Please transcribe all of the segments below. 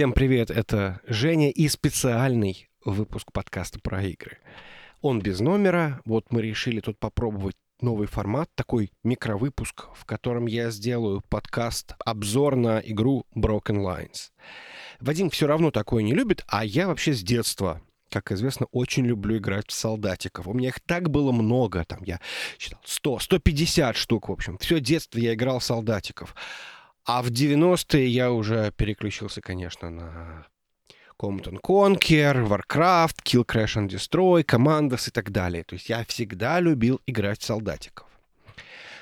Всем привет, это Женя и специальный выпуск подкаста про игры. Он без номера, вот мы решили тут попробовать новый формат, такой микровыпуск, в котором я сделаю подкаст обзор на игру Broken Lines. Вадим все равно такое не любит, а я вообще с детства как известно, очень люблю играть в солдатиков. У меня их так было много, там я считал 100, 150 штук, в общем. Все детство я играл в солдатиков. А в 90-е я уже переключился, конечно, на Command Conquer, Warcraft, Kill Crash and Destroy, Commandos и так далее. То есть я всегда любил играть в солдатиков.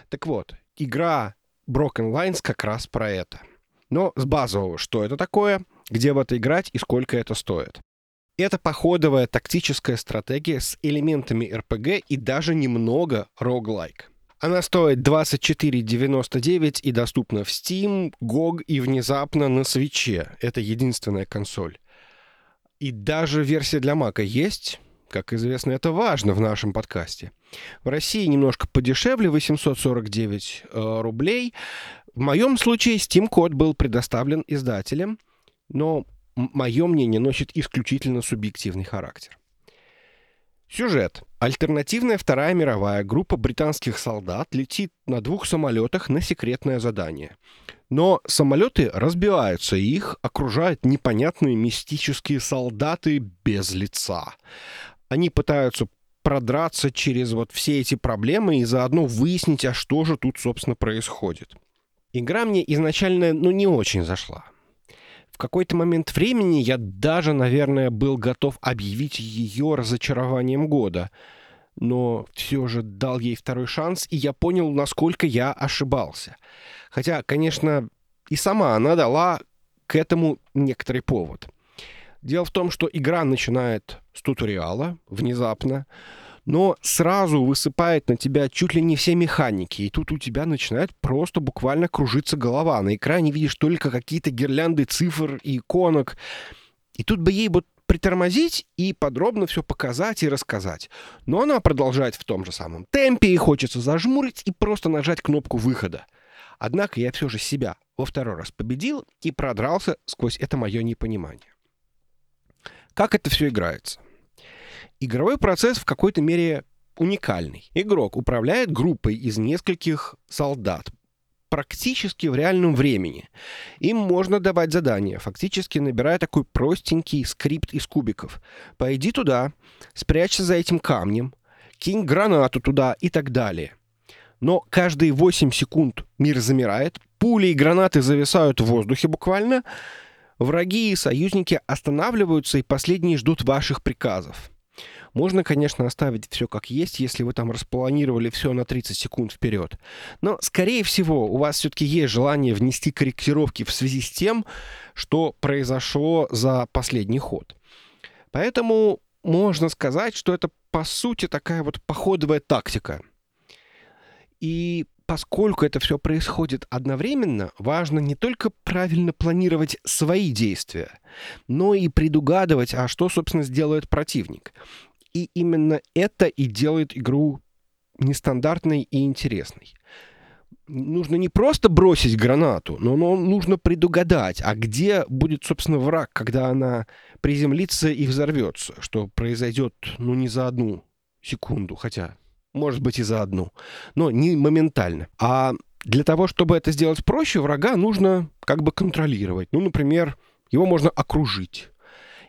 Так вот, игра Broken Lines как раз про это. Но с базового, что это такое, где в это играть и сколько это стоит. Это походовая тактическая стратегия с элементами RPG и даже немного роглайк. Она стоит 24,99 и доступна в Steam, GOG и внезапно на свече. Это единственная консоль. И даже версия для Мака есть. Как известно, это важно в нашем подкасте. В России немножко подешевле, 849 э, рублей. В моем случае Steam-код был предоставлен издателем, но мое мнение носит исключительно субъективный характер. Сюжет. Альтернативная Вторая мировая группа британских солдат летит на двух самолетах на секретное задание. Но самолеты разбиваются, и их окружают непонятные мистические солдаты без лица. Они пытаются продраться через вот все эти проблемы и заодно выяснить, а что же тут, собственно, происходит. Игра мне изначально, ну, не очень зашла в какой-то момент времени я даже, наверное, был готов объявить ее разочарованием года. Но все же дал ей второй шанс, и я понял, насколько я ошибался. Хотя, конечно, и сама она дала к этому некоторый повод. Дело в том, что игра начинает с туториала внезапно, но сразу высыпает на тебя чуть ли не все механики, и тут у тебя начинает просто буквально кружиться голова. На экране видишь только какие-то гирлянды цифр и иконок. И тут бы ей вот притормозить и подробно все показать и рассказать. Но она продолжает в том же самом темпе, и хочется зажмурить и просто нажать кнопку выхода. Однако я все же себя во второй раз победил и продрался сквозь это мое непонимание. Как это все играется? Игровой процесс в какой-то мере уникальный. Игрок управляет группой из нескольких солдат, практически в реальном времени. Им можно давать задания, фактически набирая такой простенький скрипт из кубиков. Пойди туда, спрячься за этим камнем, кинь гранату туда и так далее. Но каждые 8 секунд мир замирает, пули и гранаты зависают в воздухе буквально, враги и союзники останавливаются и последние ждут ваших приказов. Можно, конечно, оставить все как есть, если вы там распланировали все на 30 секунд вперед. Но, скорее всего, у вас все-таки есть желание внести корректировки в связи с тем, что произошло за последний ход. Поэтому можно сказать, что это, по сути, такая вот походовая тактика. И поскольку это все происходит одновременно, важно не только правильно планировать свои действия, но и предугадывать, а что, собственно, сделает противник. И именно это и делает игру нестандартной и интересной. Нужно не просто бросить гранату, но, но нужно предугадать, а где будет, собственно, враг, когда она приземлится и взорвется, что произойдет, ну, не за одну секунду, хотя, может быть, и за одну, но не моментально. А для того, чтобы это сделать проще, врага нужно как бы контролировать. Ну, например, его можно окружить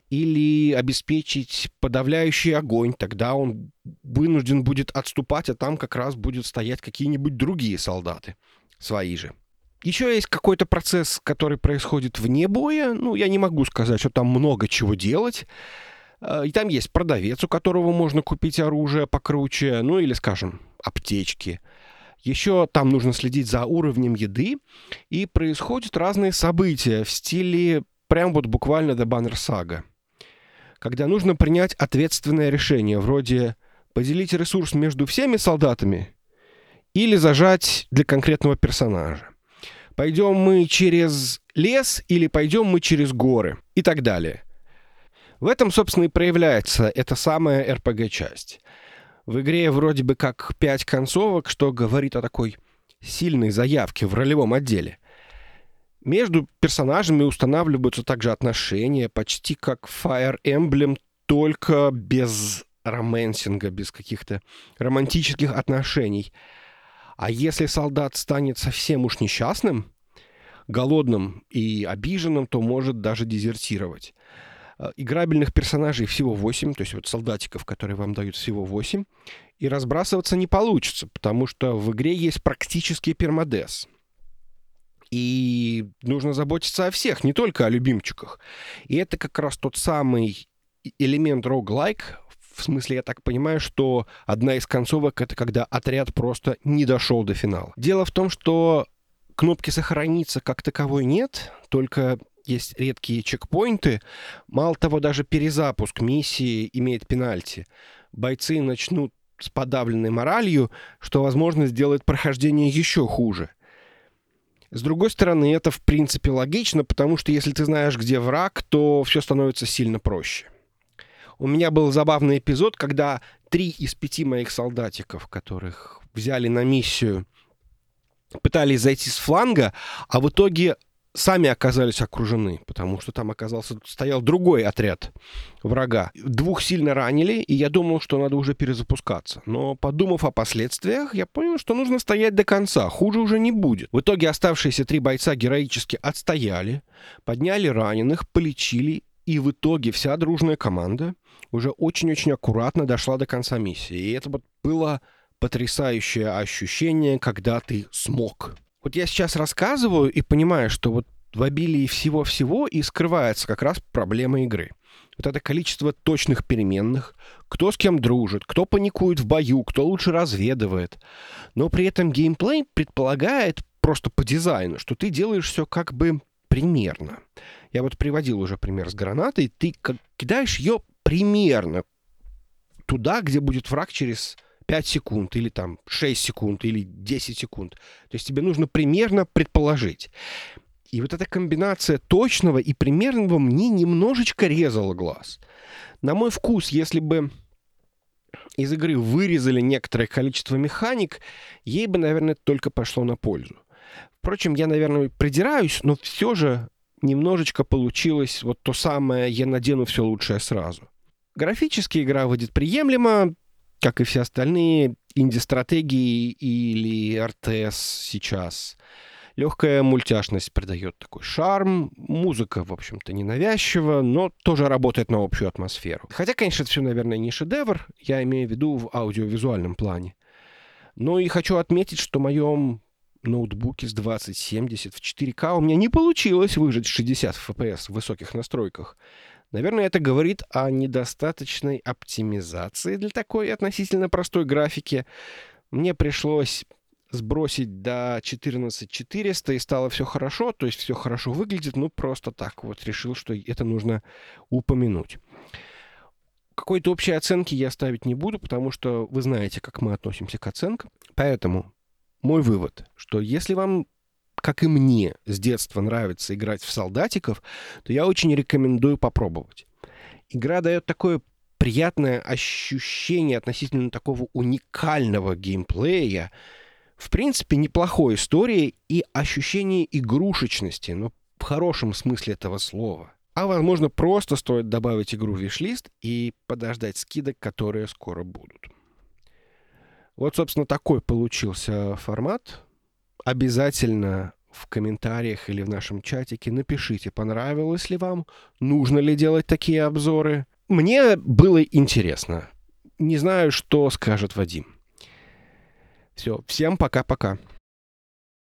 или обеспечить подавляющий огонь, тогда он вынужден будет отступать, а там как раз будут стоять какие-нибудь другие солдаты, свои же. Еще есть какой-то процесс, который происходит вне боя. Ну, я не могу сказать, что там много чего делать. А, и там есть продавец, у которого можно купить оружие покруче, ну или, скажем, аптечки. Еще там нужно следить за уровнем еды, и происходят разные события в стиле прям вот буквально The Banner Saga когда нужно принять ответственное решение, вроде поделить ресурс между всеми солдатами или зажать для конкретного персонажа. Пойдем мы через лес или пойдем мы через горы и так далее. В этом, собственно, и проявляется эта самая RPG-часть. В игре вроде бы как пять концовок, что говорит о такой сильной заявке в ролевом отделе. Между персонажами устанавливаются также отношения, почти как Fire Emblem, только без романсинга, без каких-то романтических отношений. А если солдат станет совсем уж несчастным, голодным и обиженным, то может даже дезертировать. Э, играбельных персонажей всего 8, то есть вот солдатиков, которые вам дают всего 8, и разбрасываться не получится, потому что в игре есть практически пермодес. И нужно заботиться о всех, не только о любимчиках. И это как раз тот самый элемент roguelike, в смысле, я так понимаю, что одна из концовок — это когда отряд просто не дошел до финала. Дело в том, что кнопки «Сохраниться» как таковой нет, только есть редкие чекпоинты. Мало того, даже перезапуск миссии имеет пенальти. Бойцы начнут с подавленной моралью, что, возможно, сделает прохождение еще хуже. С другой стороны, это в принципе логично, потому что если ты знаешь, где враг, то все становится сильно проще. У меня был забавный эпизод, когда три из пяти моих солдатиков, которых взяли на миссию, пытались зайти с фланга, а в итоге сами оказались окружены, потому что там оказался, стоял другой отряд врага. Двух сильно ранили, и я думал, что надо уже перезапускаться. Но подумав о последствиях, я понял, что нужно стоять до конца, хуже уже не будет. В итоге оставшиеся три бойца героически отстояли, подняли раненых, полечили, и в итоге вся дружная команда уже очень-очень аккуратно дошла до конца миссии. И это было потрясающее ощущение, когда ты смог. Вот я сейчас рассказываю и понимаю, что вот в обилии всего-всего и скрывается как раз проблема игры. Вот это количество точных переменных, кто с кем дружит, кто паникует в бою, кто лучше разведывает. Но при этом геймплей предполагает просто по дизайну, что ты делаешь все как бы примерно. Я вот приводил уже пример с гранатой. Ты кидаешь ее примерно туда, где будет враг через 5 секунд, или там 6 секунд, или 10 секунд. То есть тебе нужно примерно предположить. И вот эта комбинация точного и примерного мне немножечко резала глаз. На мой вкус, если бы из игры вырезали некоторое количество механик, ей бы, наверное, только пошло на пользу. Впрочем, я, наверное, придираюсь, но все же немножечко получилось вот то самое «я надену все лучшее сразу». Графически игра выйдет приемлемо, как и все остальные инди-стратегии или РТС сейчас. Легкая мультяшность придает такой шарм. Музыка, в общем-то, ненавязчива, но тоже работает на общую атмосферу. Хотя, конечно, это все, наверное, не шедевр. Я имею в виду в аудиовизуальном плане. Но и хочу отметить, что в моем ноутбуке с 2070 в 4К у меня не получилось выжить 60 FPS в высоких настройках. Наверное, это говорит о недостаточной оптимизации для такой относительно простой графики. Мне пришлось сбросить до 14400 и стало все хорошо, то есть все хорошо выглядит, ну просто так вот решил, что это нужно упомянуть. Какой-то общей оценки я ставить не буду, потому что вы знаете, как мы относимся к оценкам. Поэтому мой вывод, что если вам как и мне с детства нравится играть в солдатиков, то я очень рекомендую попробовать. Игра дает такое приятное ощущение относительно такого уникального геймплея, в принципе, неплохой истории и ощущение игрушечности, но в хорошем смысле этого слова. А, возможно, просто стоит добавить игру в виш-лист и подождать скидок, которые скоро будут. Вот, собственно, такой получился формат обязательно в комментариях или в нашем чатике напишите, понравилось ли вам, нужно ли делать такие обзоры. Мне было интересно. Не знаю, что скажет Вадим. Все, всем пока-пока.